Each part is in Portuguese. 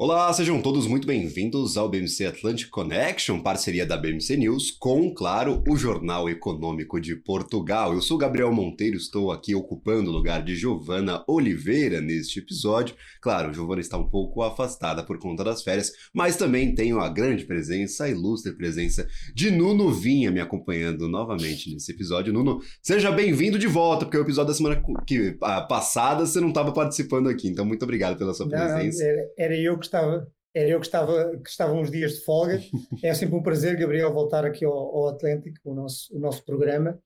Olá, sejam todos muito bem-vindos ao BMC Atlantic Connection, parceria da BMC News com, claro, o Jornal Econômico de Portugal. Eu sou Gabriel Monteiro, estou aqui ocupando o lugar de Giovana Oliveira neste episódio. Claro, Giovana está um pouco afastada por conta das férias, mas também tenho a grande presença, a ilustre presença de Nuno Vinha me acompanhando novamente nesse episódio. Nuno, seja bem-vindo de volta, porque o episódio da semana que, a, passada você não estava participando aqui, então muito obrigado pela sua presença. Não, era eu que estava, era eu que estava, que estava uns dias de folga. É sempre um prazer, Gabriel, voltar aqui ao, ao Atlântico, o nosso, o nosso programa.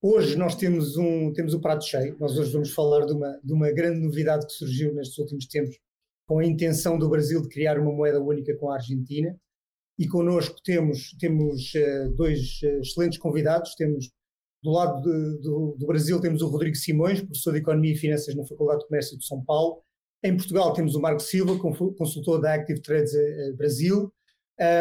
Hoje nós temos um, temos um prato cheio. Nós hoje vamos falar de uma, de uma grande novidade que surgiu nestes últimos tempos, com a intenção do Brasil de criar uma moeda única com a Argentina. E connosco temos, temos uh, dois uh, excelentes convidados. Temos do lado de, do, do, Brasil temos o Rodrigo Simões, professor de Economia e Finanças na Faculdade de Comércio de São Paulo, em Portugal temos o Marco Silva, consultor da Active Trades eh, eh, Brasil,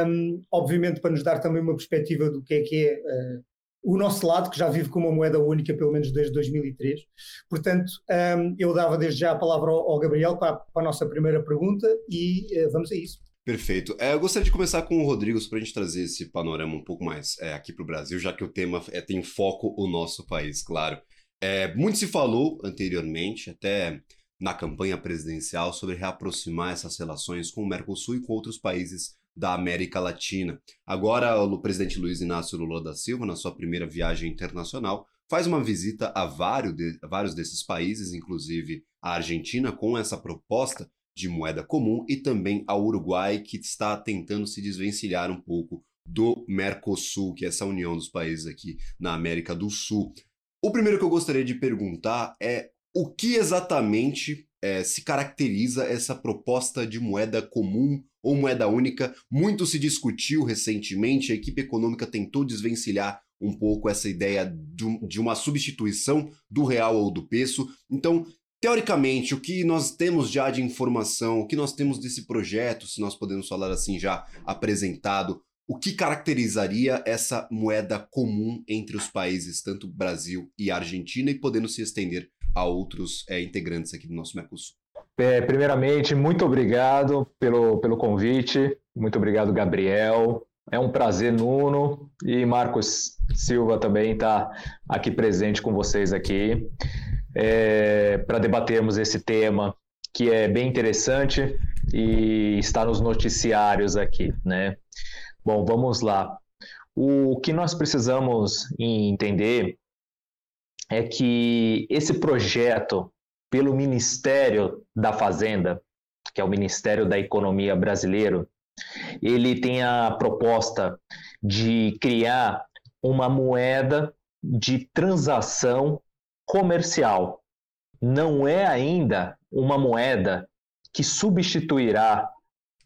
um, obviamente para nos dar também uma perspectiva do que é que é uh, o nosso lado, que já vive com uma moeda única pelo menos desde 2003. Portanto, um, eu dava desde já a palavra ao, ao Gabriel para, para, a nossa primeira pergunta e uh, vamos a isso. Perfeito. Eu gostaria de começar com o Rodrigo para a gente trazer esse panorama um pouco mais é, aqui para o Brasil, já que o tema é, tem foco o nosso país, claro. Muito se falou anteriormente, até na campanha presidencial sobre reaproximar essas relações com o Mercosul e com outros países da América Latina. Agora, o presidente Luiz Inácio Lula da Silva, na sua primeira viagem internacional, faz uma visita a vários, de, vários desses países, inclusive a Argentina, com essa proposta de moeda comum, e também ao Uruguai, que está tentando se desvencilhar um pouco do Mercosul, que é essa união dos países aqui na América do Sul. O primeiro que eu gostaria de perguntar é o que exatamente é, se caracteriza essa proposta de moeda comum ou moeda única? Muito se discutiu recentemente, a equipe econômica tentou desvencilhar um pouco essa ideia de uma substituição do real ou do peso. Então, teoricamente, o que nós temos já de informação, o que nós temos desse projeto, se nós podemos falar assim já apresentado, o que caracterizaria essa moeda comum entre os países, tanto Brasil e Argentina, e podendo se estender a outros é, integrantes aqui do nosso Mercosul. É, primeiramente, muito obrigado pelo, pelo convite, muito obrigado, Gabriel. É um prazer, Nuno, e Marcos Silva também está aqui presente com vocês aqui, é, para debatermos esse tema que é bem interessante e está nos noticiários aqui, né? Bom, vamos lá. O que nós precisamos entender é que esse projeto pelo Ministério da Fazenda, que é o Ministério da Economia brasileiro, ele tem a proposta de criar uma moeda de transação comercial. Não é ainda uma moeda que substituirá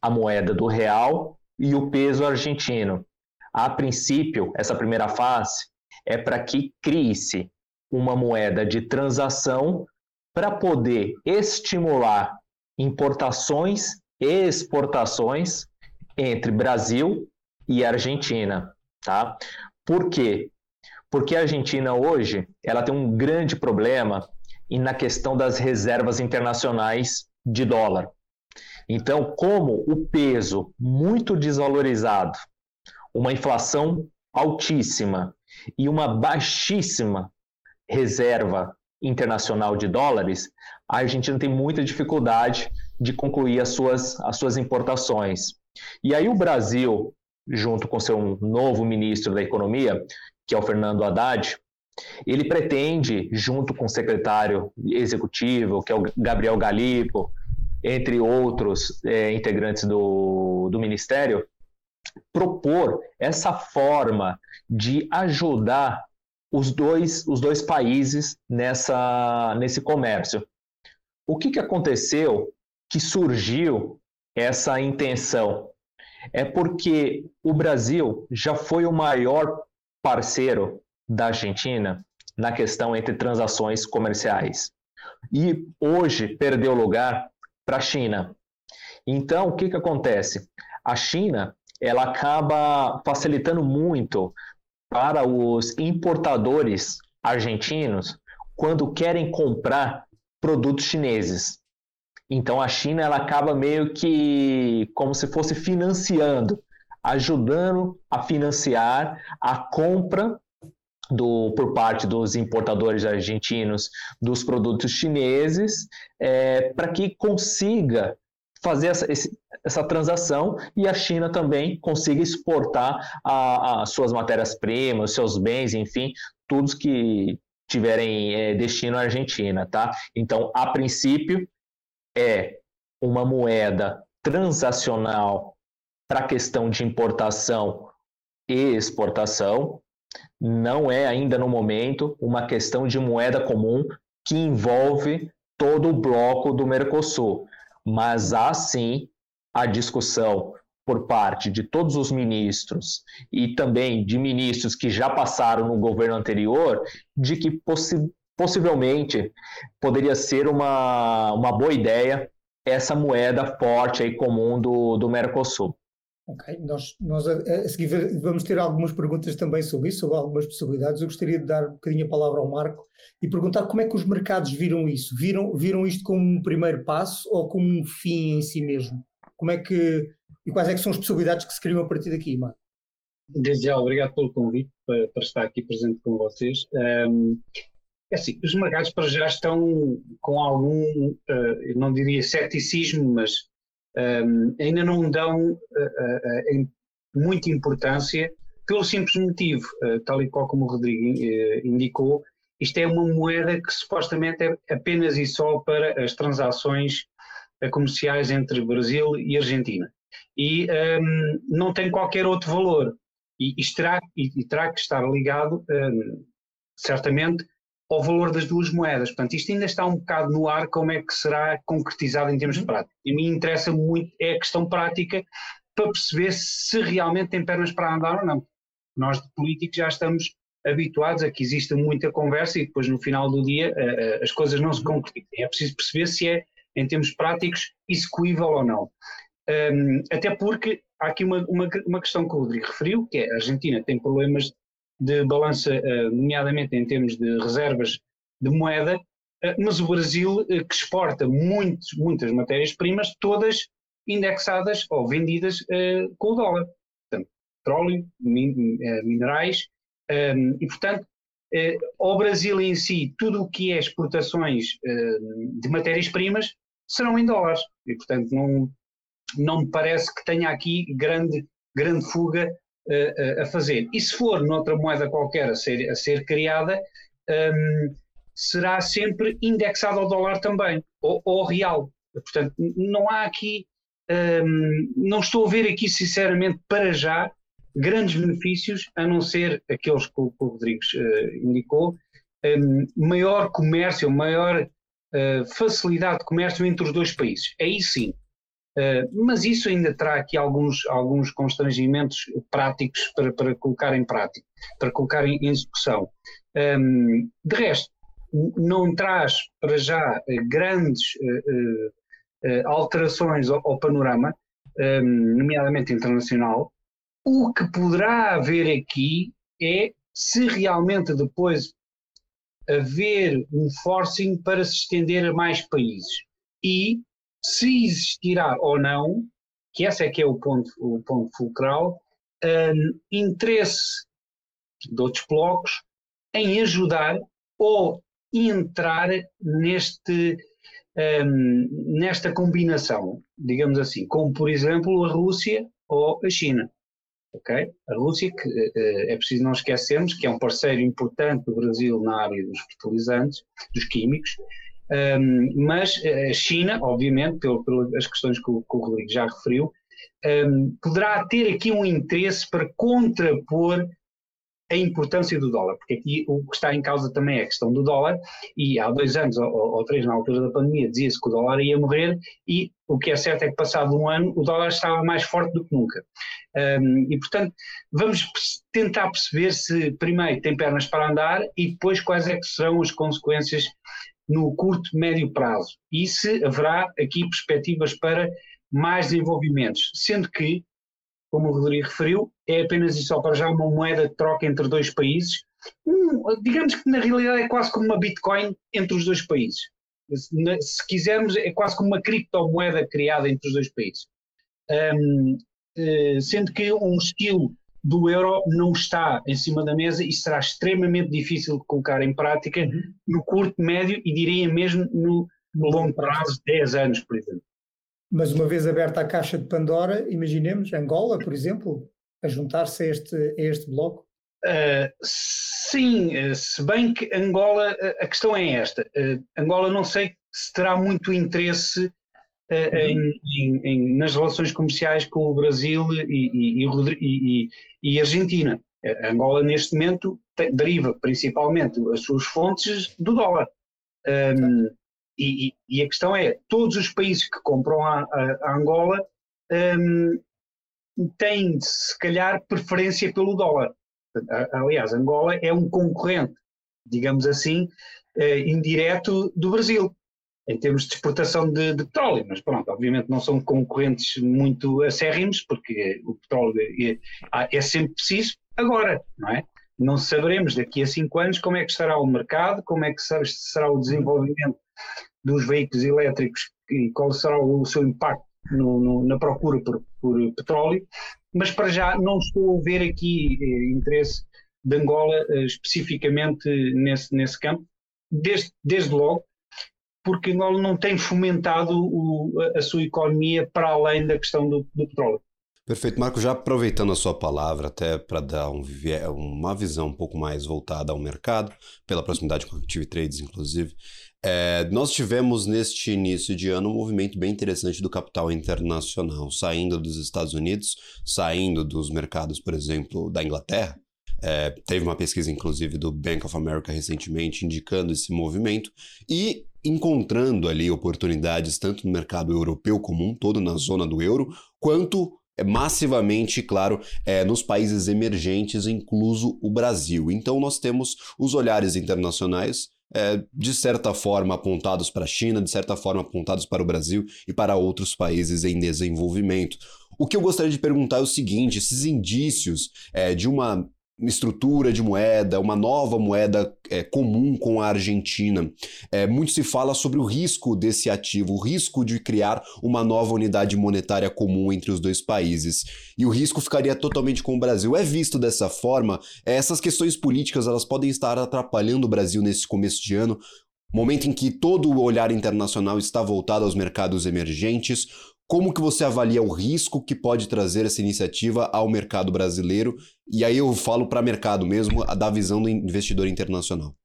a moeda do real e o peso argentino. A princípio, essa primeira fase é para que crie-se uma moeda de transação para poder estimular importações e exportações entre Brasil e Argentina, tá? Por quê? Porque a Argentina hoje, ela tem um grande problema na questão das reservas internacionais de dólar. Então, como o peso muito desvalorizado, uma inflação altíssima e uma baixíssima reserva internacional de dólares, a Argentina tem muita dificuldade de concluir as suas, as suas importações. E aí o Brasil, junto com seu novo ministro da Economia, que é o Fernando Haddad, ele pretende, junto com o secretário executivo, que é o Gabriel Galipo, entre outros é, integrantes do, do ministério, propor essa forma de ajudar os dois, os dois países nessa, nesse comércio. O que, que aconteceu que surgiu essa intenção? É porque o Brasil já foi o maior parceiro da Argentina na questão entre transações comerciais. E hoje perdeu lugar para a China. Então, o que, que acontece? A China ela acaba facilitando muito para os importadores argentinos quando querem comprar produtos chineses. Então a China ela acaba meio que como se fosse financiando, ajudando a financiar a compra do, por parte dos importadores argentinos dos produtos chineses é, para que consiga fazer essa, esse, essa transação e a China também consiga exportar as suas matérias-primas, seus bens, enfim, todos que tiverem é, destino à Argentina, tá? Então, a princípio, é uma moeda transacional para questão de importação e exportação, não é ainda no momento uma questão de moeda comum que envolve todo o bloco do Mercosul, mas há sim a discussão por parte de todos os ministros e também de ministros que já passaram no governo anterior de que possi possivelmente poderia ser uma, uma boa ideia essa moeda forte aí comum do, do Mercosul. Ok, nós, nós a, a, seguir vamos ter algumas perguntas também sobre isso, sobre algumas possibilidades. Eu gostaria de dar um bocadinho a palavra ao Marco e perguntar como é que os mercados viram isso? Viram, viram isto como um primeiro passo ou como um fim em si mesmo? Como é que, e quais é que são as possibilidades que se criam a partir daqui, Marco? Desde já, obrigado pelo convite para, para estar aqui presente com vocês. Um, é assim, os mercados para já estão com algum, uh, não diria ceticismo, mas um, ainda não dão uh, uh, muita importância pelo simples motivo, tal e qual como o Rodrigo indicou, isto é uma moeda que supostamente é apenas e só para as transações comerciais entre Brasil e Argentina. E um, não tem qualquer outro valor. E, isto terá, e, e terá que estar ligado, um, certamente, ao valor das duas moedas. Portanto, isto ainda está um bocado no ar, como é que será concretizado em termos de uhum. prática. E a mim interessa muito é a questão prática para perceber se realmente tem pernas para andar ou não. Nós de políticos já estamos habituados a que exista muita conversa e depois no final do dia as coisas não se uhum. concretizam. É preciso perceber se é, em termos práticos, execuível ou não. Um, até porque há aqui uma, uma, uma, questão que o Rodrigo referiu, que é a Argentina tem problemas de balança, uh, nomeadamente em termos de reservas de moeda, uh, mas o Brasil, uh, que exporta muitas matérias-primas, todas indexadas ou vendidas com o dólar. Portanto, petróleo, min, minerais, um, e portanto, ao Brasil em si, tudo o que é exportações de matérias-primas serão em dólares. E, portanto, não, não me parece que tenha aqui grande, grande fuga a fazer. E se for noutra moeda qualquer a ser, a ser criada, um, será sempre indexado ao dólar também, ou ao real. Portanto, não há aqui, um, não estou a ver aqui, sinceramente, para já, grandes benefícios, a não ser aqueles que o, que o Rodrigues uh, indicou, um, maior comércio, maior uh, facilidade de comércio entre os dois países. Aí sim, mas isso ainda terá aqui alguns, alguns constrangimentos práticos para, para colocar em prática, para colocar em, execução. Ehm, de resto, não traz para já eh, grandes uh, alterações ao, ao panorama, ehm, nomeadamente internacional. O que poderá haver aqui é se realmente depois haver um forcing para se estender a mais países. E se existirá ou não, que esse é que é o ponto, o ponto fulcral, um, interesse de outros blocos em ajudar ou entrar neste, um, nesta combinação, digamos assim, como por exemplo a Rússia ou a China. Okay? A Rússia, que uh, é preciso não esquecermos que é um parceiro importante do Brasil na área dos fertilizantes, dos químicos, um, mas a China, obviamente, pelas questões que o, que o Rodrigo já referiu, um, poderá ter aqui um interesse para contrapor a importância do dólar, porque aqui o que está em causa também é a questão do dólar, e há dois anos ou, ou três, na altura da pandemia, dizia-se que o dólar ia morrer, e o que é certo é que passado um ano o dólar estava mais forte do que nunca. Um, e portanto, vamos tentar perceber se primeiro tem pernas para andar e depois quais é que serão as consequências no curto, médio prazo e se haverá aqui perspectivas para mais desenvolvimentos, sendo que, como o Rodrigo referiu, é apenas e só para já uma moeda de troca entre dois países, um, digamos que na realidade é quase como uma Bitcoin entre os dois países. se quisermos, é quase como uma criptomoeda criada entre os dois países. Um, eh, sendo que um estilo do euro não está em cima da mesa e será extremamente difícil de colocar em prática uhum. no curto, médio e diria mesmo no, no longo prazo, 10 anos, por exemplo. Mas uma vez aberta a caixa de Pandora, imaginemos Angola, por exemplo, a juntar-se a este, a este bloco? Uh, sim, eh, se bem que Angola, a questão é esta: uh, Angola não sei se terá muito interesse em, em, em, nas relações comerciais com o Brasil e, e, e, e Argentina. Angola, neste momento, deriva principalmente as suas fontes do dólar. Um, e, e, a questão é: todos os países que compram a, a, a Angola um, têm, se calhar, preferência pelo dólar. Aliás, Angola é um concorrente, digamos assim, indireto do Brasil, em termos de exportação de, de, petróleo. Mas pronto, obviamente não são concorrentes muito acérrimos, porque o petróleo é, é sempre preciso agora, não é? Não saberemos daqui a cinco anos como é que estará o mercado, como é que será o desenvolvimento dos veículos elétricos e qual será o seu impacto no, no, na procura por, por, petróleo, mas para já não estou a ver aqui eh, interesse de Angola eh, especificamente nesse, nesse campo, desde, desde logo, porque Angola não tem fomentado o, a sua economia para além da questão do, do petróleo. Perfeito, Marco. Já aproveitando a sua palavra, até para dar um, uma visão um pouco mais voltada ao mercado, pela proximidade com a Active Trades, inclusive, é, nós tivemos neste início de ano um movimento bem interessante do capital internacional, saindo dos Estados Unidos, saindo dos mercados, por exemplo, da Inglaterra. É, teve uma pesquisa, inclusive, do Bank of America recentemente indicando esse movimento e encontrando ali oportunidades tanto no mercado europeu como um todo, na zona do euro, quanto é massivamente, claro, é, nos países emergentes, incluso o Brasil. Então, nós temos os olhares internacionais. É, de certa forma apontados para a China, de certa forma apontados para o Brasil e para outros países em desenvolvimento. O que eu gostaria de perguntar é o seguinte: esses indícios é, de uma estrutura de moeda, uma nova moeda é, comum com a Argentina. É, muito se fala sobre o risco desse ativo, o risco de criar uma nova unidade monetária comum entre os dois países. E o risco ficaria totalmente com o Brasil. É visto dessa forma, é, essas questões políticas elas podem estar atrapalhando o Brasil nesse começo de ano, momento em que todo o olhar internacional está voltado aos mercados emergentes. Como que você avalia o risco que pode trazer essa iniciativa ao mercado brasileiro? E aí eu falo para mercado mesmo, da visão do investidor internacional.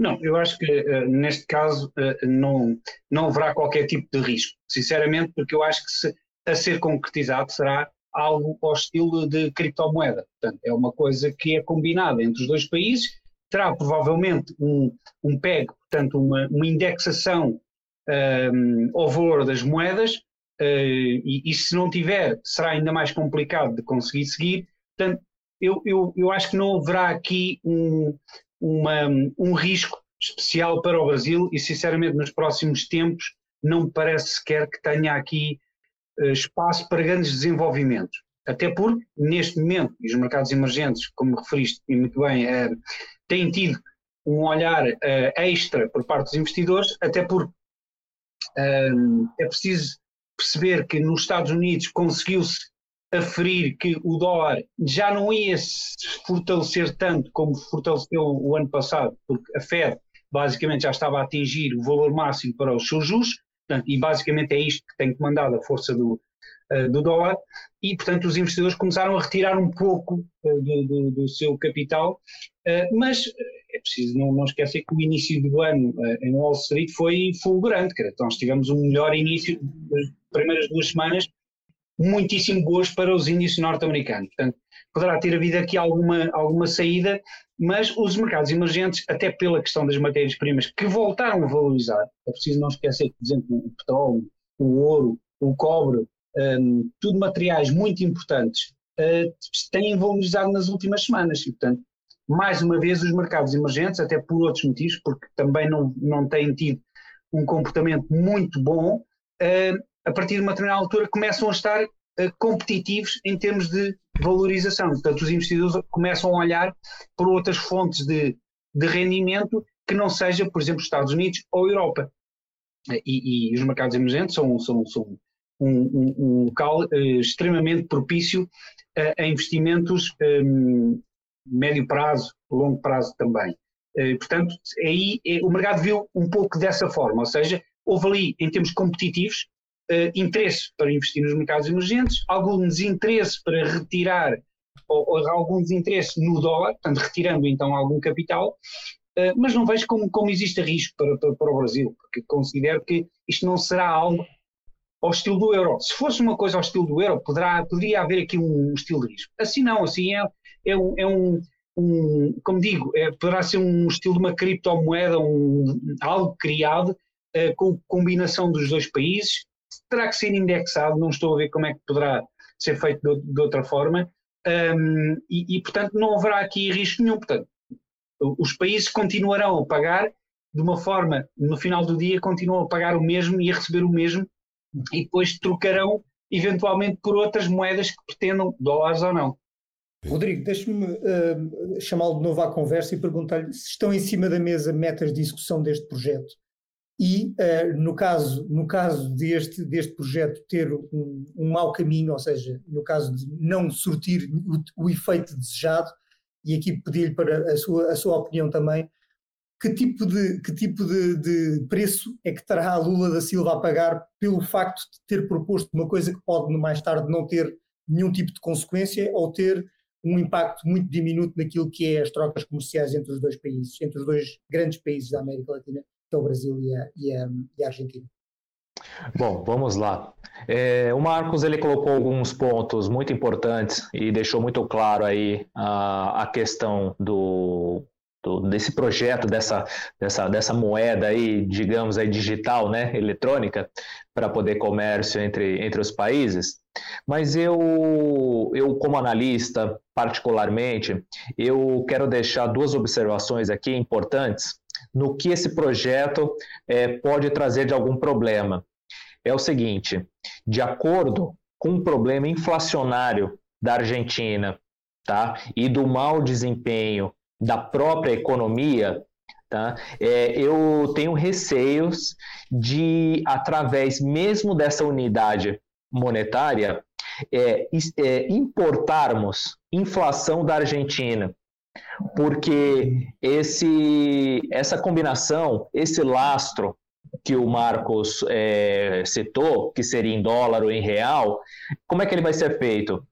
Não, eu acho que uh, neste caso uh, não, não haverá qualquer tipo de risco, sinceramente, porque eu acho que se, a ser concretizado será algo ao estilo de criptomoeda. Portanto, é uma coisa que é combinada entre os dois países, terá provavelmente um, um PEG, portanto, uma, uma indexação um, ehm, ao valor das moedas, e, e, se não tiver, será ainda mais complicado de conseguir seguir. Portanto, eu, eu, eu acho que não haverá aqui um, uma, um risco especial para o Brasil e, sinceramente, nos próximos tempos, não me parece sequer que tenha aqui uh, espaço para grandes desenvolvimentos. Até porque, neste momento, os mercados emergentes, como referiste e muito bem, uh, têm tido um olhar extra por parte dos investidores, até porque é preciso perceber que nos Estados Unidos conseguiu-se aferir que o dólar já não ia se fortalecer tanto como fortaleceu o ano passado, porque a Fed basicamente já estava a atingir o valor máximo para os seus juros, portanto, e basicamente é isto que tem comandado a força do, uh, do dólar, e portanto os investidores começaram a retirar um pouco uh, do, do, do, seu capital, mas é preciso não, não, esquecer que o início do ano em Wall Street foi fulgurante, então nós tivemos um melhor início primeiras duas semanas muitíssimo boas para os índices norte-americanos. Portanto, poderá ter havido aqui alguma, alguma saída, mas os mercados emergentes, até pela questão das matérias-primas que voltaram a valorizar, é preciso não esquecer que, por exemplo, o petróleo, o ouro, o cobre, um, tudo materiais muito importantes, uh, têm valorizado nas últimas semanas. E, portanto, mais uma vez, os mercados emergentes, até por outros motivos, porque também não, não têm tido um comportamento muito bom, uh, a partir de uma determinada altura, começam a estar uh, competitivos em termos de valorização. Portanto, os investidores começam a olhar por outras fontes de, de rendimento que não seja, por exemplo, Estados Unidos ou Europa. e, e, os mercados emergentes são, são, são um, um, um, local uh, extremamente propício a, a investimentos um, médio prazo, longo prazo também. Uh, portanto, aí é, o mercado viu um pouco dessa forma, ou seja, houve ali, em termos competitivos, uh, interesse para investir nos mercados emergentes, algum desinteresse para retirar, ou, ou algum desinteresse no dólar, portanto, retirando então algum capital, mas não vejo como, como existe risco para, para, para o Brasil, porque considero que isto não será algo ao estilo do euro. Se fosse uma coisa ao estilo do euro, poderá, poderia haver aqui um, estilo de risco. Assim não, assim é, é, um, é um, um, como digo, é, poderá ser um estilo de uma criptomoeda, um, algo criado uh, com combinação dos dois países, terá que ser indexado, não estou a ver como é que poderá ser feito de, de outra forma, um, e, e, portanto não haverá aqui risco nenhum. Portanto, os países continuarão a pagar de uma forma, no final do dia, continuam a pagar o mesmo e a receber o mesmo e depois trocarão eventualmente por outras moedas que pretendam, dólares ou não. Rodrigo, deixe-me uh, chamá-lo de novo à conversa e perguntar-lhe se estão em cima da mesa metas de execução deste projeto. E, uh, no caso, no caso deste, deste projeto ter um, um mau caminho, ou seja, no caso de não surtir o, o efeito desejado, e aqui pedir-lhe para a sua, a sua opinião também, que tipo, de, que tipo de, de, preço é que terá a Lula da Silva a pagar pelo facto de ter proposto uma coisa que pode mais tarde não ter nenhum tipo de consequência ou ter um impacto muito diminuto naquilo que é as trocas comerciais entre os dois países, entre os dois grandes países da América Latina, que é o Brasil e a, e a, e a Argentina. Bom, vamos lá. É, o Marcos ele colocou alguns pontos muito importantes e deixou muito claro aí a, a questão do do, desse projeto, dessa, dessa, dessa moeda aí, digamos aí, digital, né, eletrônica, para poder comércio entre, entre os países. Mas eu, eu, como analista, particularmente, eu quero deixar duas observações aqui importantes no que esse projeto é, pode trazer de algum problema. É o seguinte, de acordo com o problema inflacionário da Argentina, tá? E do mau desempenho da própria economia, tá? É, eu tenho receios de, através mesmo dessa unidade monetária, é, é, importarmos inflação da Argentina, porque esse, essa combinação, esse lastro que o Marcos é, citou, que seria em dólar ou em real, como é que ele vai ser feito?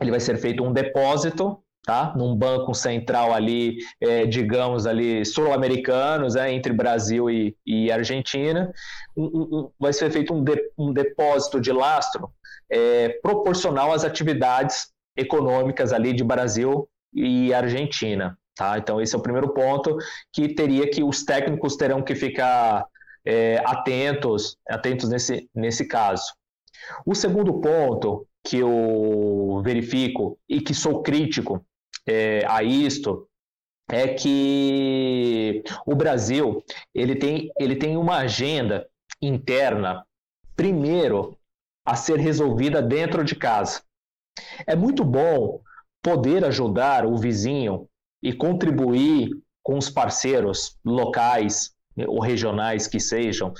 Ele vai ser feito um depósito tá? num banco central ali, é, digamos ali, sul-americanos, é, entre Brasil e, e Argentina, um, um, vai ser feito um, de, um depósito de lastro é, proporcional às atividades econômicas ali de Brasil e Argentina. Tá? Então, esse é o primeiro ponto que teria que os técnicos terão que ficar é, atentos, atentos nesse, nesse caso. O segundo ponto que eu verifico e que sou crítico é, a isto é que o Brasil ele tem, ele tem uma agenda interna, primeiro, a ser resolvida dentro de casa. É muito bom poder ajudar o vizinho e contribuir com os parceiros locais ou regionais que sejam,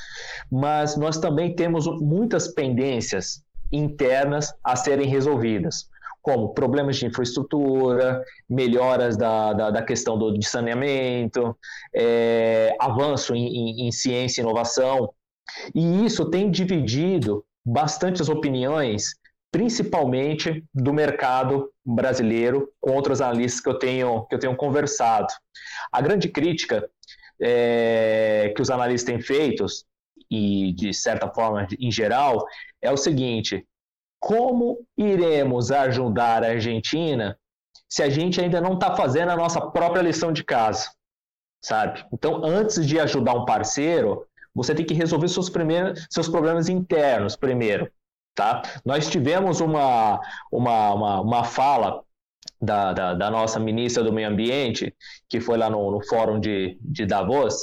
mas nós também temos muitas pendências internas a serem resolvidas como problemas de infraestrutura, melhoras da, da, da questão do, de saneamento, é, avanço em, em, em ciência e inovação. E isso tem dividido bastante as opiniões, principalmente do mercado brasileiro, com outros analistas que eu tenho, que eu tenho conversado. A grande crítica é, que os analistas têm feito, e de certa forma em geral, é o seguinte: como iremos ajudar a Argentina se a gente ainda não está fazendo a nossa própria lição de casa, sabe? Então, antes de ajudar um parceiro, você tem que resolver seus, primeiros, seus problemas internos primeiro, tá? Nós tivemos uma, uma, uma, uma fala da, da, da, nossa ministra do Meio Ambiente, que foi lá no, no fórum de, de Davos,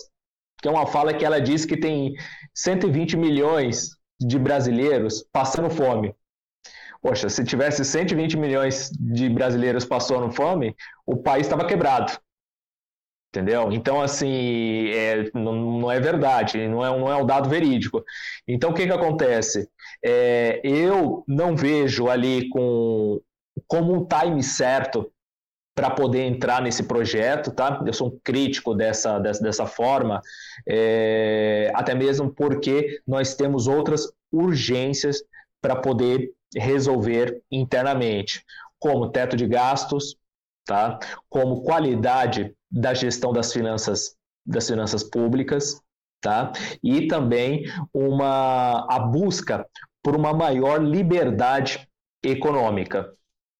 que é uma fala que ela disse que tem 120 milhões de brasileiros passando fome. Poxa, se tivesse 120 milhões de brasileiros passando fome, o país estava quebrado. Entendeu? Então, assim, é, não, não, é verdade, não é, não é um dado verídico. Então, o que, que acontece? É, eu não vejo ali com, como um time certo para poder entrar nesse projeto, tá? Eu sou um crítico dessa, dessa, dessa forma, é, até mesmo porque nós temos outras urgências para poder resolver internamente, como teto de gastos, tá? Como qualidade da gestão das finanças das finanças públicas, tá? E também uma a busca por uma maior liberdade econômica.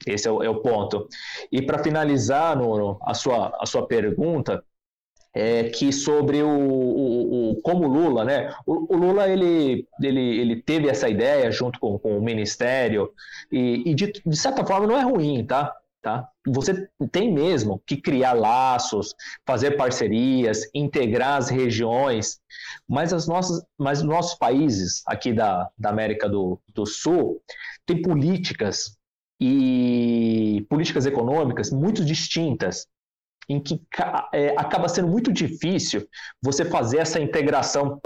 Esse é o, é o ponto. E para finalizar, Nuno, a sua, a sua pergunta, é que sobre o, o, o como Lula, né? O, o, Lula ele, ele, ele teve essa ideia junto com, com o ministério e, e de, de, certa forma não é ruim, tá? tá? Você tem mesmo que criar laços, fazer parcerias, integrar as regiões, mas as nossas, mas os nossos países aqui da, da América do, do Sul têm políticas e políticas econômicas muito distintas, em que é, acaba sendo muito difícil você fazer essa integração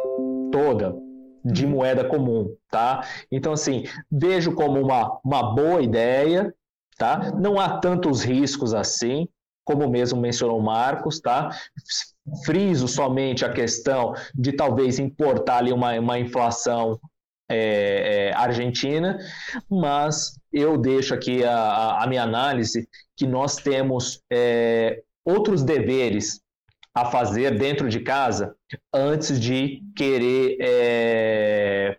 toda de uhum. moeda comum, tá? Então, assim, vejo como uma, uma boa ideia, tá? Não há tantos riscos assim, como mesmo mencionou Marcos, tá? Friso somente a questão de talvez importar ali uma, uma inflação é, é, argentina, mas eu deixo aqui a, a minha análise que nós temos é, outros deveres a fazer dentro de casa antes de querer é,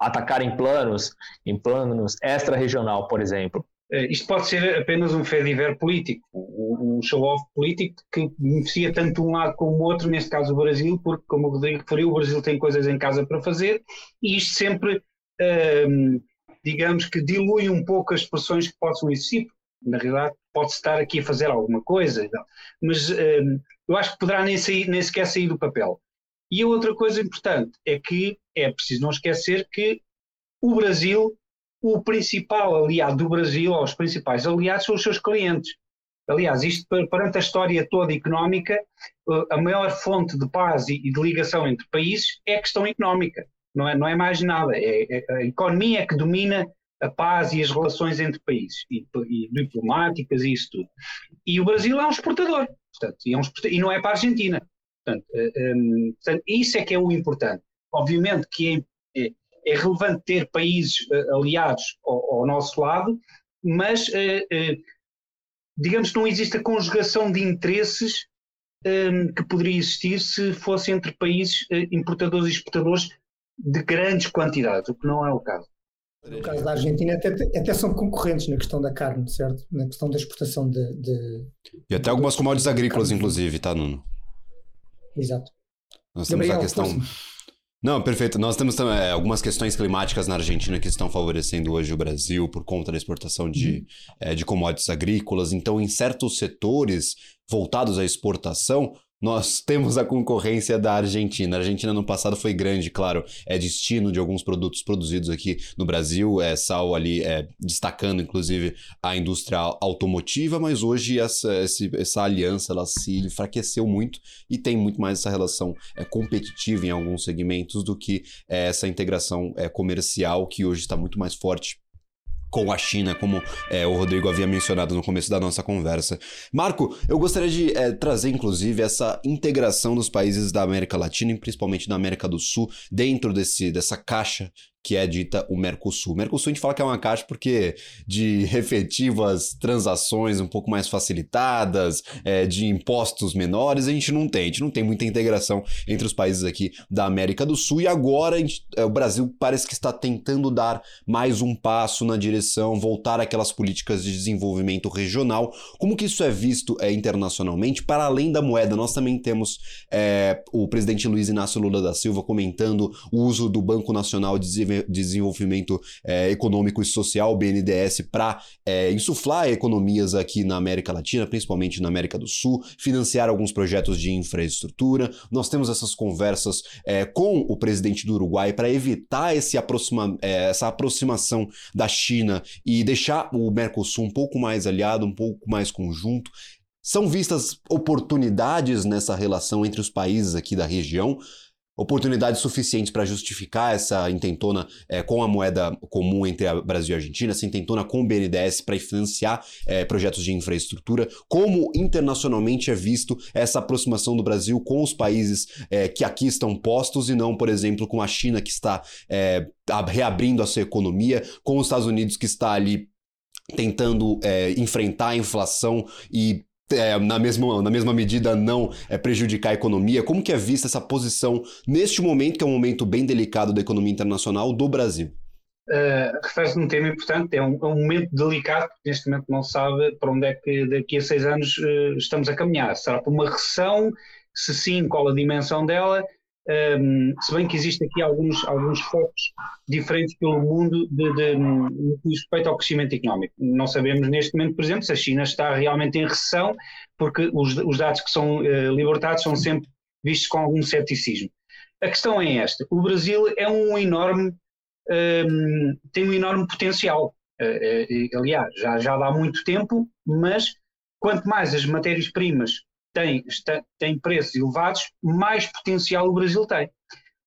atacar em planos, em planos extra-regional, por exemplo. É, isto pode ser apenas um fediver político, um show-off político que beneficia tanto um lado como o outro, neste caso o Brasil, porque, como o Rodrigo referiu, o Brasil tem coisas em casa para fazer e isto sempre um, digamos que dilui um pouco as pressões que possam existir. Na realidade, pode estar aqui a fazer alguma coisa, mas um, eu acho que poderá nem, sair, nem sequer sair do papel. E a outra coisa importante é que é preciso não esquecer que o Brasil, o principal aliado do Brasil, ou os principais aliados, são os seus clientes. Aliás, isto perante a história toda económica, a maior fonte de paz e de ligação entre países é a questão económica não é, não é mais nada. É, é, a economia é que domina a paz e as relações entre países, e, e diplomáticas e isso tudo. E o Brasil é um exportador, portanto, e, é um e não é para a Argentina. Portanto, um, portanto, isso é que é o importante. Obviamente que é, é, é relevante ter países uh, aliados ao, ao, nosso lado, mas digamos que não existe a conjugação de interesses que poderia existir se fosse entre países importadores e exportadores de grandes quantidades, o que não é o caso. No caso da Argentina, até, até são concorrentes na questão da carne, certo? Na questão da exportação de. de e até algumas commodities agrícolas, inclusive, tá, Nuno? Exato. Nós temos Gabriel, a questão. Não, perfeito. Nós temos também é, algumas questões climáticas na Argentina que estão favorecendo hoje o Brasil por conta da exportação de, uhum. é, de commodities agrícolas. Então, em certos setores voltados à exportação, nós temos a concorrência da Argentina. A Argentina no passado foi grande, claro, é destino de alguns produtos produzidos aqui no Brasil, é sal ali é, destacando inclusive a indústria automotiva, mas hoje essa, essa aliança ela se enfraqueceu muito e tem muito mais essa relação é, competitiva em alguns segmentos do que é, essa integração é, comercial que hoje está muito mais forte com a China, como é, o Rodrigo havia mencionado no começo da nossa conversa. Marco, eu gostaria de é, trazer, inclusive, essa integração dos países da América Latina e principalmente da América do Sul dentro desse, dessa caixa que é dita o Mercosul. Mercosul a gente fala que é uma caixa porque de efetivas transações um pouco mais facilitadas, é, de impostos menores, a gente não tem. A gente não tem muita integração entre os países aqui da América do Sul e agora gente, é, o Brasil parece que está tentando dar mais um passo na direção, voltar àquelas políticas de desenvolvimento regional. Como que isso é visto é, internacionalmente? Para além da moeda, nós também temos é, o presidente Luiz Inácio Lula da Silva comentando o uso do Banco Nacional de Desenvolvimento Desenvolvimento é, Econômico e Social, BNDES, para é, insuflar economias aqui na América Latina, principalmente na América do Sul, financiar alguns projetos de infraestrutura. Nós temos essas conversas é, com o presidente do Uruguai para evitar esse aproxima, essa aproximação da China e deixar o Mercosul um pouco mais aliado, um pouco mais conjunto. São vistas oportunidades nessa relação entre os países aqui da região? Oportunidades suficientes para justificar essa intentona é, com a moeda comum entre a Brasil e a Argentina, essa intentona com o BNDES para financiar é, projetos de infraestrutura? Como internacionalmente é visto essa aproximação do Brasil com os países é, que aqui estão postos e não, por exemplo, com a China que está reabrindo a sua economia, com os Estados Unidos que está ali tentando é, enfrentar a inflação e é, na, mesma, na mesma medida não é, prejudicar a economia? Como que é vista essa posição neste momento, que é um momento bem delicado da economia internacional do Brasil? Uh, refere-se num tema importante, é um, é um, momento delicado, porque neste momento não sabe para onde é que daqui a seis anos uh, estamos a caminhar. Será para uma recessão? Se sim, qual a dimensão dela? Um, se bem que existem aqui alguns, alguns focos diferentes pelo mundo de, de, ao crescimento económico. Não sabemos neste momento, por exemplo, se a China está realmente em recessão, porque os, os dados que são uh, libertados são sempre vistos com algum ceticismo. A questão é esta: o Brasil é um enorme, um, tem um enorme potencial. Uh, uh, aliás, já, já há muito tempo, mas quanto mais as matérias-primas tem, está, tem preços elevados, mais potencial o Brasil tem.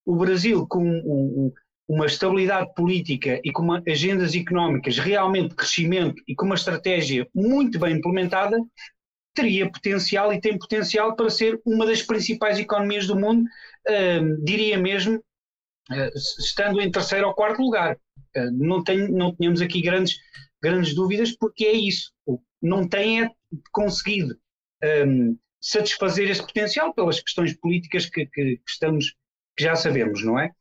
O Brasil, com um, uma estabilidade política e com uma, agendas económicas realmente de crescimento e com uma estratégia muito bem implementada, teria potencial e tem potencial para ser uma das principais economias do mundo, uh, diria mesmo, uh, estando em terceiro ou quarto lugar. Uh, não, tenho, não tínhamos aqui grandes, grandes dúvidas, porque é isso. Não tem é conseguido um, satisfazer esse potencial pelas questões políticas que, que, estamos que já sabemos, não é?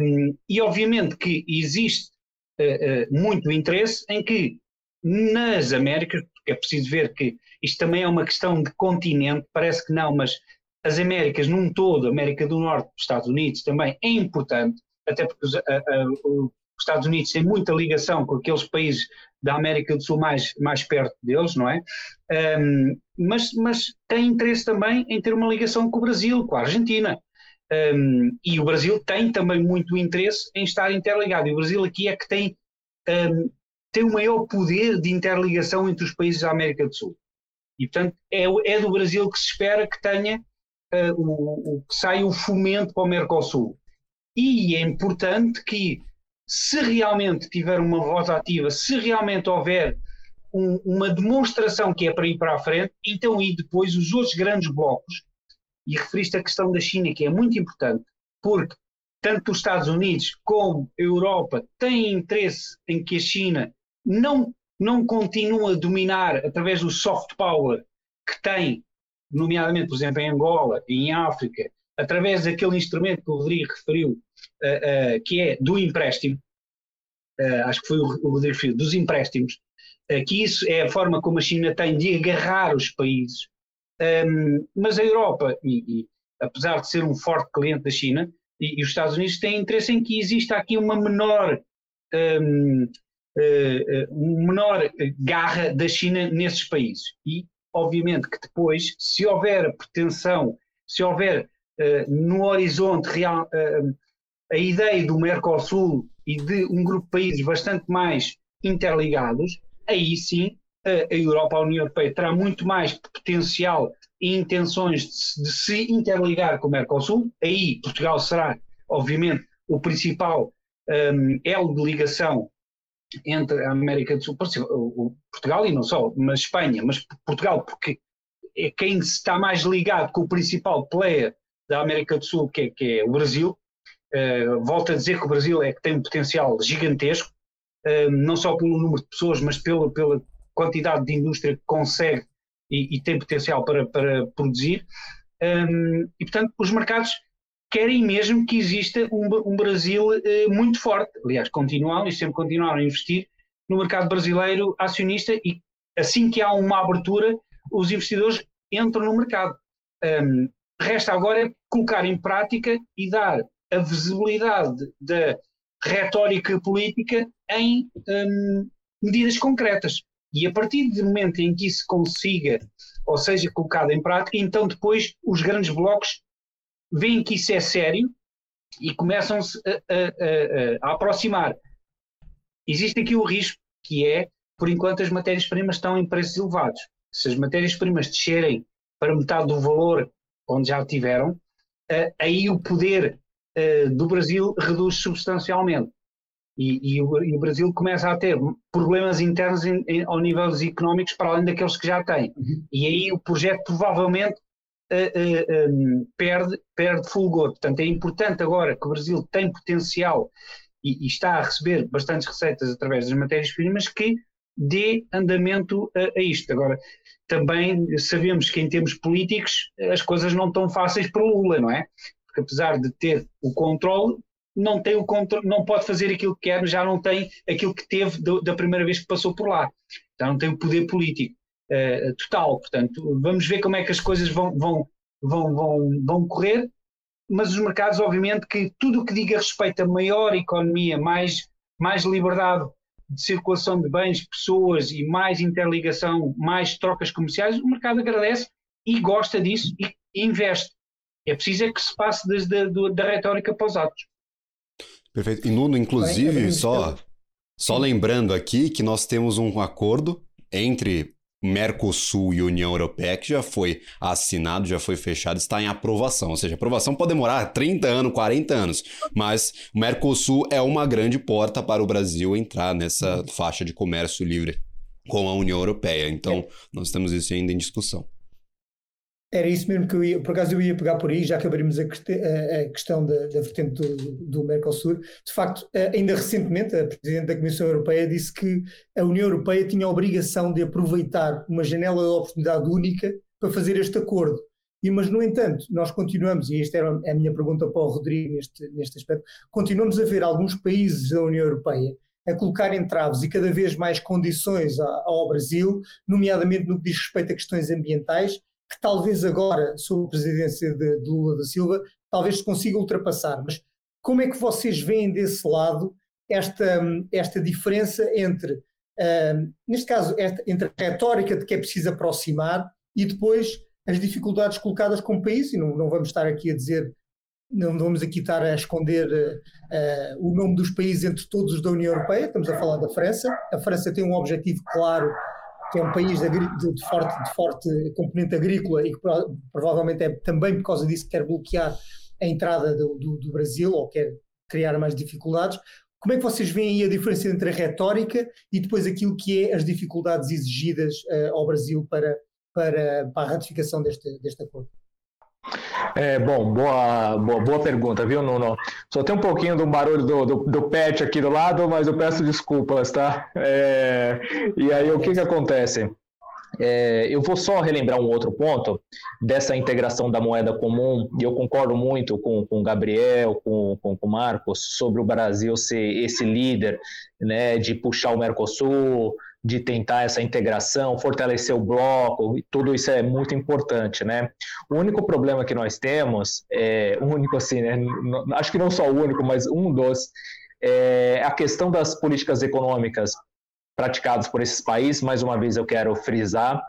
Um, e obviamente que existe uh, uh, muito interesse em que nas Américas, porque é preciso ver que isto também é uma questão de continente, parece que não, mas as Américas num todo, América do Norte, Estados Unidos também é importante, até porque os, os Estados Unidos têm muita ligação com aqueles países da América do Sul mais, mais perto deles, não é? Um, mas, mas tem interesse também em ter uma ligação com o Brasil, com a Argentina. Um, e o Brasil tem também muito interesse em estar interligado. E o Brasil aqui é que tem, um, tem o maior poder de interligação entre os países da América do Sul. E, portanto, é, é do Brasil que se espera que tenha uh, o, o, que saia o fomento para o Mercosul. E é importante que se realmente tiver uma voz ativa, se realmente houver um, uma demonstração que é para ir para a frente, então e depois os outros grandes blocos, e referiste a questão da China, que é muito importante, porque tanto os Estados Unidos como a Europa têm interesse em que a China não, não continue a dominar através do soft power que tem, nomeadamente, por exemplo, em Angola, em África, através daquele instrumento que o Rodrigo referiu, uh, uh, que é do empréstimo, uh, acho que foi o, Rodrigo referiu, dos empréstimos, que isso é a forma como a China tem de agarrar os países. Um, mas a Europa, e, e, apesar de ser um forte cliente da China, e, e, os Estados Unidos têm interesse em que exista aqui uma menor, um, ehm, menor garra da China nesses países. E, obviamente, que depois, se houver pretensão, se houver no horizonte real, uh, a ideia do Mercosul e de um grupo de países bastante mais interligados, aí sim a Europa, a União Europeia, terá muito mais potencial e intenções de, de se interligar com o Mercosul. Aí Portugal será, obviamente, o principal um, elo de ligação entre a América do Sul, Portugal e não só, mas Espanha, mas Portugal, porque é quem está mais ligado com o principal player da América do Sul, que é, que é o Brasil. Uh, volto a dizer que o Brasil é que tem um potencial gigantesco, uh, não só pelo número de pessoas, mas pela, pela quantidade de indústria que consegue e, e tem potencial para, para produzir. Um, ehm, e, portanto, os mercados querem mesmo que exista um, um Brasil uh, muito forte. Aliás, continuam e sempre continuaram a investir no mercado brasileiro acionista e assim que há uma abertura, os investidores entram no mercado. Um, Resta agora colocar em prática e dar a visibilidade da retórica política em um, medidas concretas. E a partir do momento em que isso consiga, ou seja, colocado em prática, então depois os grandes blocos veem que isso é sério e começam-se a, a, a, a, aproximar. Existe aqui o risco, que é, por enquanto, as matérias-primas estão em preços elevados. se as matérias-primas descerem para metade do valor onde já tiveram, uh, aí o poder uh, do Brasil reduz substancialmente. E, e, o, e, o, Brasil começa a ter problemas internos em, em, ao nível económicos para além daqueles que já tem. Uhum. E aí o projeto provavelmente uh, um, perde, perde fulgor. Portanto, é importante agora que o Brasil tem potencial e, e está a receber bastantes receitas através das matérias-primas que dê andamento a, a, isto. Agora, também sabemos que em termos políticos as coisas não estão fáceis para o Lula, não é? Porque apesar de ter o controle, não tem o controle, não pode fazer aquilo que quer, já não tem aquilo que teve do, da primeira vez que passou por lá. Já não tem o poder político uh, total. Portanto, vamos ver como é que as coisas vão, vão, vão, vão, vão correr mas os mercados, obviamente, que tudo o que diga respeito a maior economia, mais, mais liberdade de circulação de bens, pessoas e mais interligação, mais trocas comerciais, o mercado agradece e gosta disso e investe. É preciso é que se passe desde a, da retórica para os atos. Perfeito. E Nuno, inclusive, só, só lembrando aqui que nós temos um acordo entre Mercosul e União Europeia, que já foi assinado, já foi fechado, está em aprovação. Ou seja, aprovação pode demorar 30 anos, 40 anos, mas o Mercosul é uma grande porta para o Brasil entrar nessa faixa de comércio livre com a União Europeia. Então, é. nós temos isso ainda em discussão. Era isso mesmo que eu ia, por acaso eu ia pegar por aí, já que abrimos a, a questão da, da vertente do, do, Mercosul. De facto, ainda recentemente, a Presidente da Comissão Europeia disse que a União Europeia tinha a obrigação de aproveitar uma janela de oportunidade única para fazer este acordo. E, mas, no entanto, nós continuamos, e esta era a minha pergunta para o Rodrigo neste, neste aspecto, continuamos a ver alguns países da União Europeia a colocar entraves e cada vez mais condições ao Brasil, nomeadamente no que diz respeito a questões ambientais, que talvez agora, sob a presidência de, de Lula da Silva, talvez se consiga ultrapassar. Mas como é que vocês veem desse lado esta, esta diferença entre, uh, neste caso, esta, entre a retórica de que é preciso aproximar e depois as dificuldades colocadas como país, e não, não vamos estar aqui a dizer, não vamos aqui estar a esconder uh, uh, o nome dos países entre todos os da União Europeia, estamos a falar da França. A França tem um objetivo claro que é um país de, de, forte, de forte componente agrícola e que provavelmente é também por causa disso que quer bloquear a entrada do, do, do, Brasil ou quer criar mais dificuldades. Como é que vocês veem aí a diferença entre a retórica e depois aquilo que é as dificuldades exigidas uh, ao Brasil para, para, para a ratificação deste, deste acordo? É, bom, boa, boa, boa pergunta, viu, Nuno? Só tem um pouquinho do barulho do, do, do pet aqui do lado, mas eu peço desculpas, tá? É, e aí, o que que acontece? É, eu vou só relembrar um outro ponto dessa integração da moeda comum, e eu concordo muito com, o Gabriel, com, o Marcos, sobre o Brasil ser esse líder né, de puxar o Mercosul, de tentar essa integração, fortalecer o bloco, tudo isso é muito importante, né? O único problema que nós temos, é, único assim, né? Acho que não só o único, mas um dos, é a questão das políticas econômicas praticadas por esses países. Mais uma vez eu quero frisar,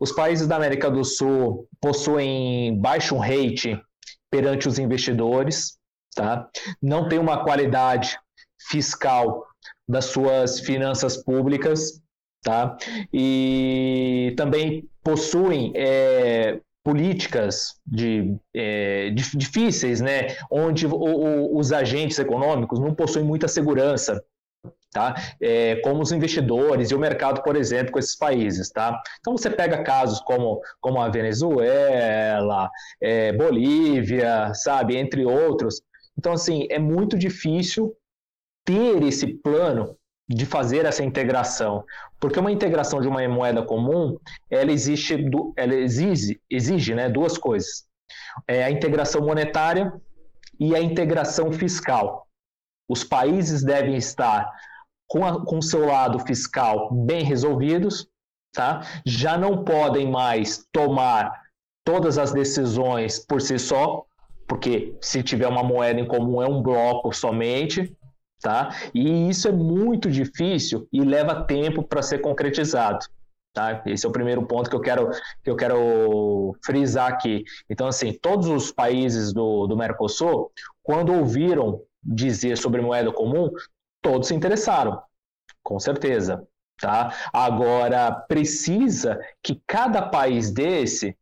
os países da América do Sul possuem baixo rate perante os investidores, tá? Não tem uma qualidade fiscal das suas finanças públicas, tá? E também possuem é, políticas de, é, difíceis, né? Onde o, o, os agentes econômicos não possuem muita segurança. Tá? É, como os investidores e o mercado, por exemplo, com esses países. Tá? Então você pega casos como, como a Venezuela, é, Bolívia, sabe, entre outros. Então, assim, é muito difícil ter esse plano de fazer essa integração, porque uma integração de uma moeda comum, ela existe, ela exige, exige né, duas coisas: é a integração monetária e a integração fiscal. Os países devem estar com, o seu lado fiscal bem resolvidos, tá? Já não podem mais tomar todas as decisões por si só, porque se tiver uma moeda em comum é um bloco somente, tá? E isso é muito difícil e leva tempo para ser concretizado. Tá? Esse é o primeiro ponto que eu quero, que eu quero frisar aqui. Então, assim, todos os países do, do Mercosul, quando ouviram dizer sobre moeda comum, todos se interessaram, com certeza. Tá? Agora, precisa que cada país desse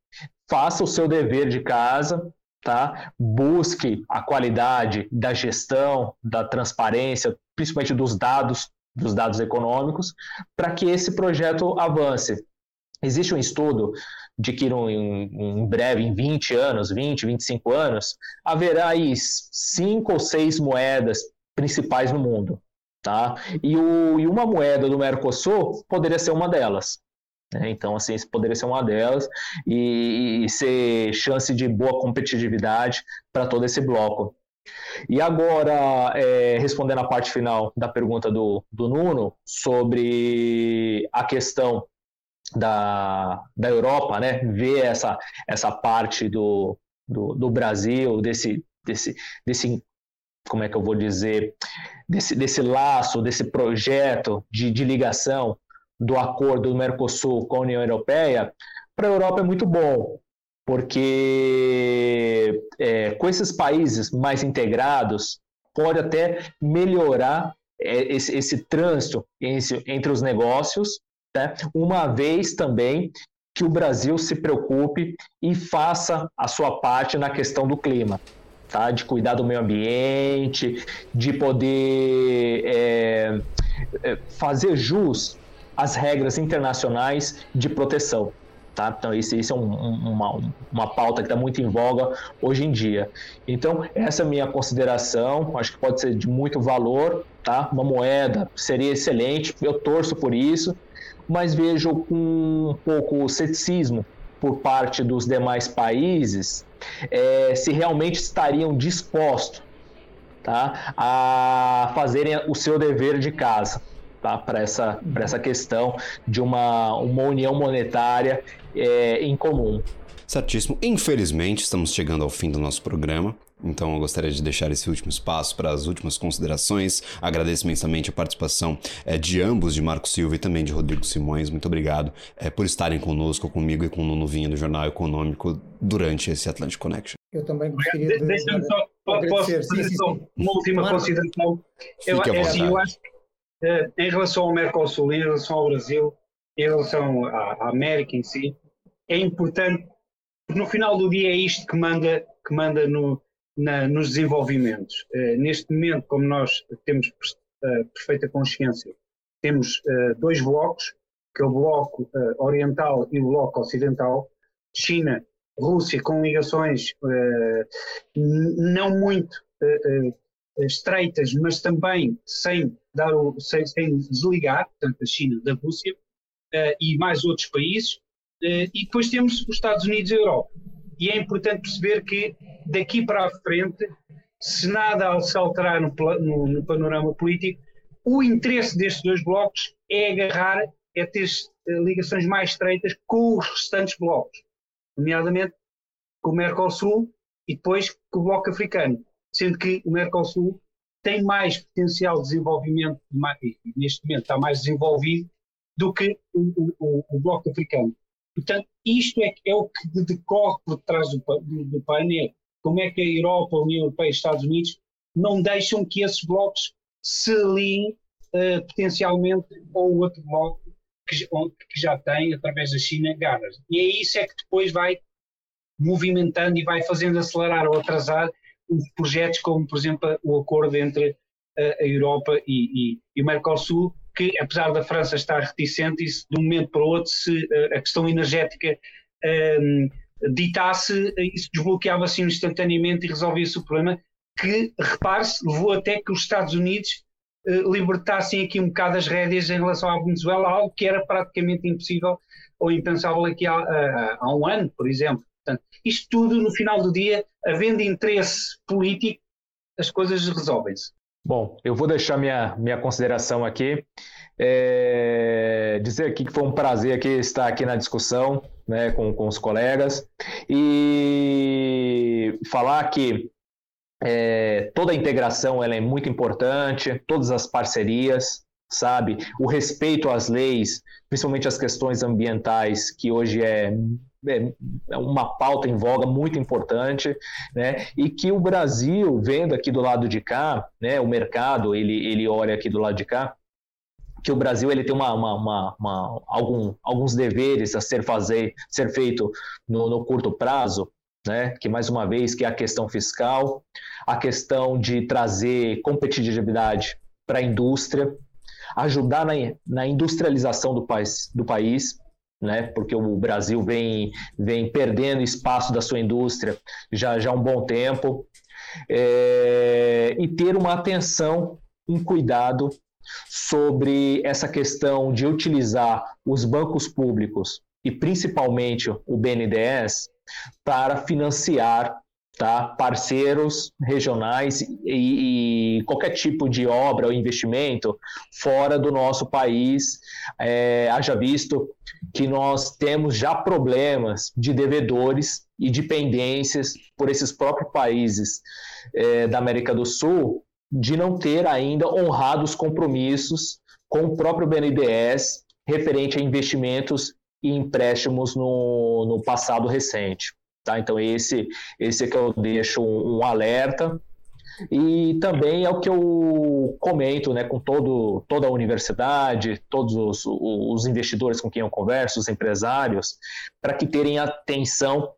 faça o seu dever de casa, tá? busque a qualidade da gestão, da transparência, principalmente dos dados, dos dados econômicos, para que esse projeto avance. Existe um estudo de que em, breve, em 20 anos, 20, 25 anos, haverá aí cinco ou seis moedas principais no mundo. Tá? E, o, e uma moeda do Mercosul poderia ser uma delas. Né? Então, assim, poderia ser uma delas e, e ser chance de boa competitividade para todo esse bloco. E agora, é, respondendo a parte final da pergunta do, do Nuno sobre a questão da, da Europa, né? Ver essa, essa parte do, do, do Brasil, desse, desse, desse como é que eu vou dizer, desse, desse laço, desse projeto de, de ligação do acordo do Mercosul com a União Europeia, para a Europa é muito bom, porque é, com esses países mais integrados, pode até melhorar é, esse, esse trânsito esse, entre os negócios, né? uma vez também que o Brasil se preocupe e faça a sua parte na questão do clima tá? de cuidar do meio ambiente, de poder é, é, fazer jus às regras internacionais de proteção. Tá? Então, isso, é um, uma, uma pauta que está muito em voga hoje em dia. Então, essa é a minha consideração, acho que pode ser de muito valor, tá? Uma moeda seria excelente, eu torço por isso, mas vejo com um pouco ceticismo por parte dos demais países é, se realmente estariam dispostos tá, a fazerem o seu dever de casa tá, para essa, essa questão de uma, uma união monetária é, em comum. Certíssimo. Infelizmente, estamos chegando ao fim do nosso programa. Então eu gostaria de deixar esse último espaço para as últimas considerações. Agradeço imensamente a participação é, de ambos, de Marco Silva e também de Rodrigo Simões. Muito obrigado é, por estarem conosco, comigo e com o Nuno Vinha do Jornal Econômico durante esse Atlantic Connection. Eu também gostaria de. Deixa-me só, posso fazer só uma última consideração. Eu, é, assim, eu acho que uh, em relação ao Mercosul, em relação ao Brasil, em relação à, à América em si, é importante, porque no final do dia é isto que manda, que manda no, na, nos desenvolvimentos. Uh, neste momento, como nós temos uh, perfeita consciência, temos uh, dois blocos, que é o bloco oriental e o bloco ocidental, China, Rússia, com ligações não muito estreitas, mas também sem, dar o, sem, sem desligar, portanto, a China da Rússia, e mais outros países, e depois temos os Estados Unidos e a Europa. E é importante perceber que daqui para a frente, se nada se alterar no, no, no panorama político, o interesse destes dois blocos é agarrar, é ter eh, ligações mais estreitas com os restantes blocos, nomeadamente com o Mercosul e depois com o Bloco Africano, sendo que o Mercosul tem mais potencial de desenvolvimento, neste momento está mais desenvolvido do que o, o, o Bloco Africano. Portanto, isto é, é o que decorre por trás do, do, do painel. Como é que a Europa, a União Europeia e os Estados Unidos não deixam que esses blocos se aliem uh, potencialmente ao outro bloco que, que, já tem, através da China, garras. E é isso é que depois vai movimentando e vai fazendo acelerar ou atrasar os projetos como, por exemplo, o acordo entre uh, a Europa e, e, e o Mercosul, que, apesar da França estar reticente, isso de um momento para o outro, se uh, a questão energética um, ditasse, isso desbloqueava-se instantaneamente e resolvia-se o problema, que, repare-se, levou até que os Estados Unidos uh, libertassem aqui um bocado as rédeas em relação à Venezuela, algo que era praticamente impossível ou impensável aqui há, há, há um ano, por exemplo. Portanto, isto tudo, no final do dia, havendo interesse político, as coisas resolvem-se. Bom, eu vou deixar minha, minha consideração aqui. É, dizer aqui que foi um prazer aqui estar aqui na discussão né, com, com os colegas e falar que é, toda a integração ela é muito importante, todas as parcerias, sabe? O respeito às leis, principalmente as questões ambientais, que hoje é é, é uma pauta em voga muito importante, né? E que o Brasil, vendo aqui do lado de cá, né, o mercado, ele, ele olha aqui do lado de cá, que o Brasil ele tem uma, uma, uma, uma algum, alguns deveres a ser, fazer, ser feito no, no curto prazo, né? que mais uma vez que é a questão fiscal, a questão de trazer competitividade para a indústria, ajudar na, na industrialização do país, do país né? porque o Brasil vem, vem perdendo espaço da sua indústria já, já há um bom tempo, é, e ter uma atenção, um cuidado sobre essa questão de utilizar os bancos públicos e principalmente o BNDES para financiar tá? parceiros regionais e, e, qualquer tipo de obra ou investimento fora do nosso país. É, haja visto que nós temos já problemas de devedores e dependências por esses próprios países é, da América do Sul de não ter ainda honrado os compromissos com o próprio BNDES referente a investimentos e empréstimos no, no passado recente. Tá? Então, esse, esse é que eu deixo um, um alerta. E também é o que eu comento né, com todo, toda a universidade, todos os, os investidores com quem eu converso, os empresários, para que terem atenção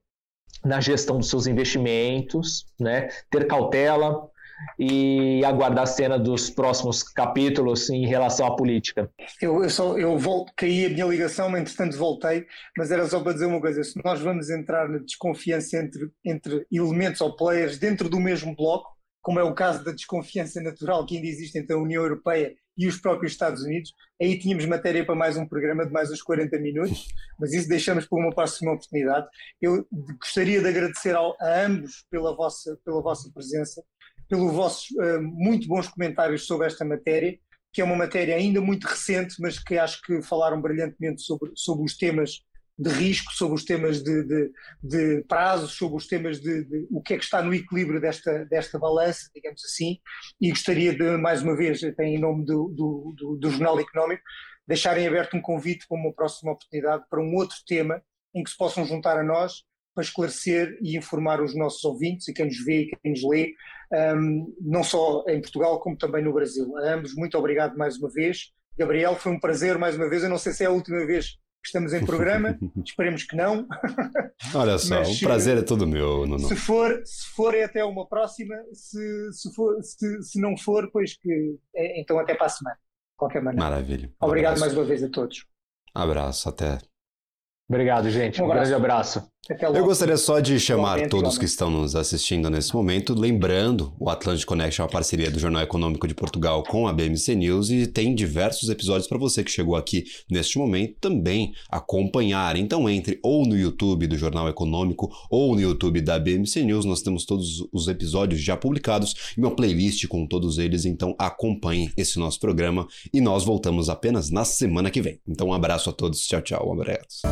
na gestão dos seus investimentos, né, ter cautela, e aguardar a cena dos próximos capítulos em relação à política. Eu, eu, só, eu volto, caí a minha ligação, mas entretanto voltei, mas era só para dizer uma coisa: se nós vamos entrar na desconfiança entre, entre elementos ou players dentro do mesmo bloco, como é o caso da desconfiança natural que ainda existe entre a União Europeia e os próprios Estados Unidos, aí tínhamos matéria para mais um programa de mais uns 40 minutos, mas isso deixamos para uma próxima oportunidade. Eu gostaria de agradecer ao, a ambos pela vossa, pela vossa presença pelos vossos uh, muito bons comentários sobre esta matéria, que é uma matéria ainda muito recente, mas que acho que falaram brilhantemente sobre, sobre os temas de risco, sobre os temas de, de, de prazos, sobre os temas de, de, o que é que está no equilíbrio desta, desta balança, digamos assim, e gostaria de, mais uma vez, em nome do, do, do, do Jornal Económico, deixarem aberto um convite para uma próxima oportunidade para um outro tema em que se possam juntar a nós para esclarecer e informar os nossos ouvintes e quem nos vê e quem nos lê, um, não só em Portugal como também no Brasil. A ambos, muito obrigado mais uma vez. Gabriel, foi um prazer mais uma vez. Eu não sei se é a última vez que estamos em programa, esperemos que não. Olha só, Mas, o prazer é todo meu. Nuno. Se for, se for é até uma próxima, se, se, for, se, se não for, pois que é, então até para a semana, de qualquer maneira. Maravilha. Obrigado abraço. mais uma vez a todos. Abraço, até. Obrigado, gente. Um, um grande abraço. Eu gostaria só de chamar todos que estão nos assistindo nesse momento, lembrando, o Atlantic Connection é uma parceria do Jornal Econômico de Portugal com a BMC News e tem diversos episódios para você que chegou aqui neste momento também acompanhar. Então entre ou no YouTube do Jornal Econômico ou no YouTube da BMC News, nós temos todos os episódios já publicados e uma playlist com todos eles, então acompanhem esse nosso programa e nós voltamos apenas na semana que vem. Então um abraço a todos, tchau, tchau, um abraço.